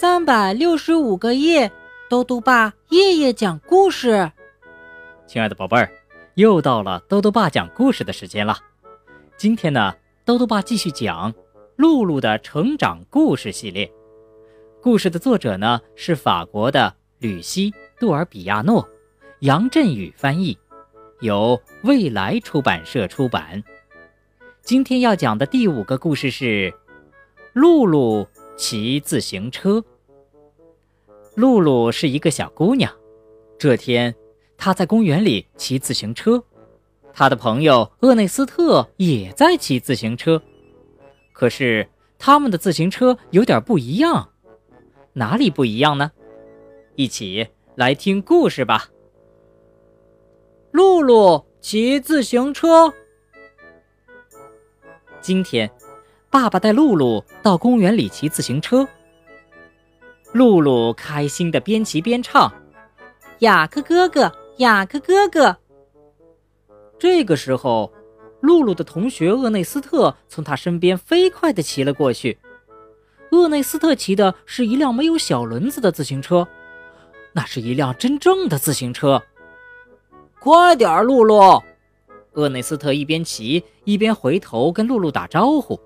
三百六十五个夜，兜兜爸夜夜讲故事。亲爱的宝贝儿，又到了兜兜爸讲故事的时间了。今天呢，兜兜爸继续讲露露的成长故事系列。故事的作者呢是法国的吕西·杜尔比亚诺，杨振宇翻译，由未来出版社出版。今天要讲的第五个故事是露露。骑自行车。露露是一个小姑娘，这天她在公园里骑自行车，她的朋友厄内斯特也在骑自行车。可是他们的自行车有点不一样，哪里不一样呢？一起来听故事吧。露露骑自行车。今天。爸爸带露露到公园里骑自行车。露露开心的边骑边唱：“雅克哥哥，雅克哥哥。”这个时候，露露的同学厄内斯特从他身边飞快的骑了过去。厄内斯特骑的是一辆没有小轮子的自行车，那是一辆真正的自行车。快点，露露！厄内斯特一边骑一边回头跟露露打招呼。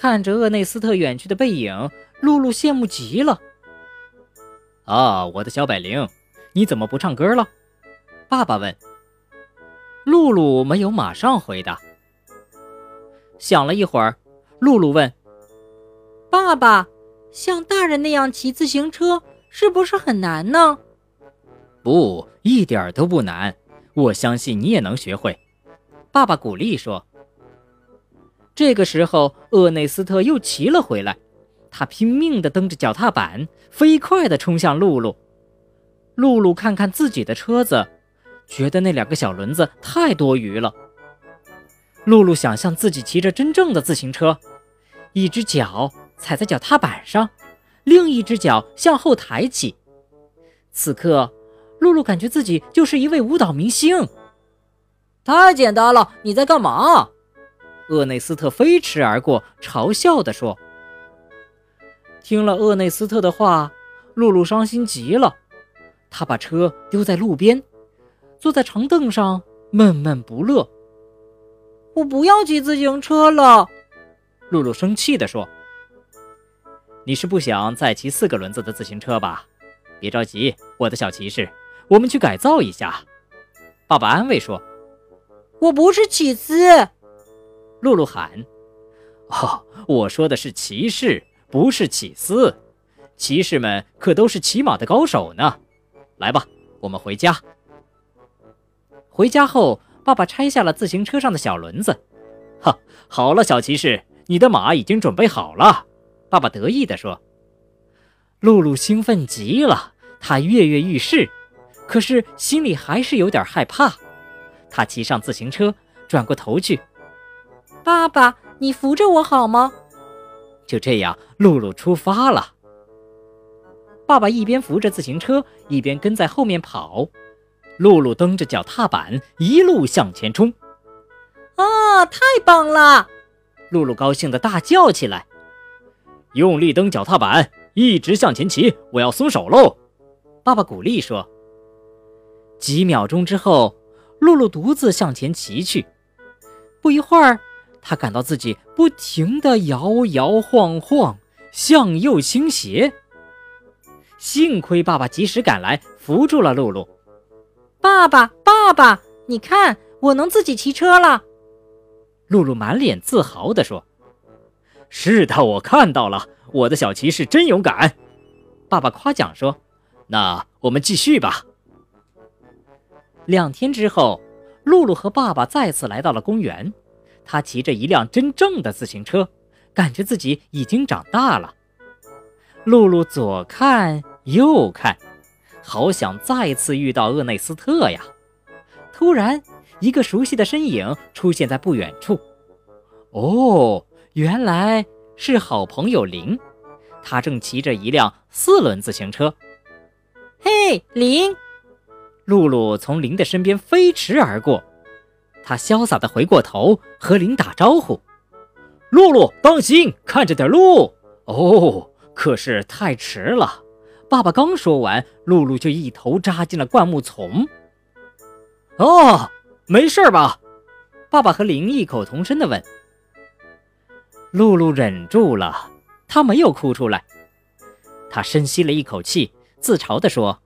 看着厄内斯特远去的背影，露露羡慕极了。啊，我的小百灵，你怎么不唱歌了？爸爸问。露露没有马上回答。想了一会儿，露露问：“爸爸，像大人那样骑自行车是不是很难呢？”“不，一点都不难，我相信你也能学会。”爸爸鼓励说。这个时候，厄内斯特又骑了回来，他拼命地蹬着脚踏板，飞快地冲向露露。露露看看自己的车子，觉得那两个小轮子太多余了。露露想象自己骑着真正的自行车，一只脚踩在脚踏板上，另一只脚向后抬起。此刻，露露感觉自己就是一位舞蹈明星。太简单了，你在干嘛？厄内斯特飞驰而过，嘲笑地说：“听了厄内斯特的话，露露伤心极了。她把车丢在路边，坐在长凳上闷闷不乐。我不要骑自行车了。”露露生气地说：“你是不想再骑四个轮子的自行车吧？别着急，我的小骑士，我们去改造一下。”爸爸安慰说：“我不是起司。”露露喊：“哦，我说的是骑士，不是起司。骑士们可都是骑马的高手呢。来吧，我们回家。”回家后，爸爸拆下了自行车上的小轮子。哈，好了，小骑士，你的马已经准备好了。爸爸得意地说。露露兴奋极了，她跃跃欲试，可是心里还是有点害怕。她骑上自行车，转过头去。爸爸，你扶着我好吗？就这样，露露出发了。爸爸一边扶着自行车，一边跟在后面跑。露露蹬着脚踏板，一路向前冲。啊，太棒了！露露高兴地大叫起来。用力蹬脚踏板，一直向前骑，我要松手喽！爸爸鼓励说。几秒钟之后，露露独自向前骑去。不一会儿。他感到自己不停地摇摇晃晃，向右倾斜。幸亏爸爸及时赶来，扶住了露露。爸爸，爸爸，你看，我能自己骑车了。露露满脸自豪地说：“是的，我看到了，我的小骑士真勇敢。”爸爸夸奖说：“那我们继续吧。”两天之后，露露和爸爸再次来到了公园。他骑着一辆真正的自行车，感觉自己已经长大了。露露左看右看，好想再次遇到厄内斯特呀！突然，一个熟悉的身影出现在不远处。哦，原来是好朋友林，他正骑着一辆四轮自行车。嘿，林！露露从林的身边飞驰而过。他潇洒地回过头和林打招呼：“露露，当心，看着点路哦，可是太迟了，爸爸刚说完，露露就一头扎进了灌木丛。哦，没事吧？爸爸和林异口同声地问。露露忍住了，她没有哭出来。她深吸了一口气，自嘲地说：“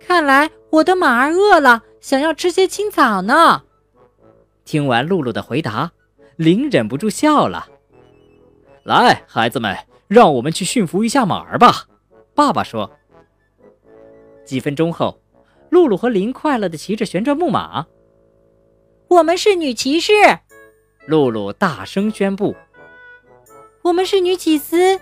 看来我的马儿饿了，想要吃些青草呢。”听完露露的回答，林忍不住笑了。“来，孩子们，让我们去驯服一下马儿吧。”爸爸说。几分钟后。露露和林快乐地骑着旋转木马。我们是女骑士，露露大声宣布。我们是女起司，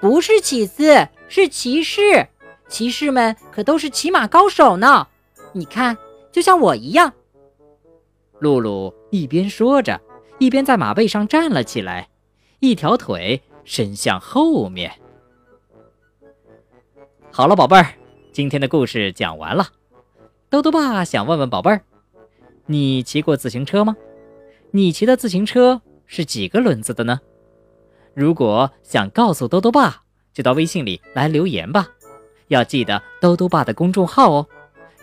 不是起司，是骑士。骑士们可都是骑马高手呢。你看，就像我一样。露露一边说着，一边在马背上站了起来，一条腿伸向后面。好了，宝贝儿。今天的故事讲完了，豆豆爸想问问宝贝儿，你骑过自行车吗？你骑的自行车是几个轮子的呢？如果想告诉豆豆爸，就到微信里来留言吧，要记得豆豆爸的公众号哦，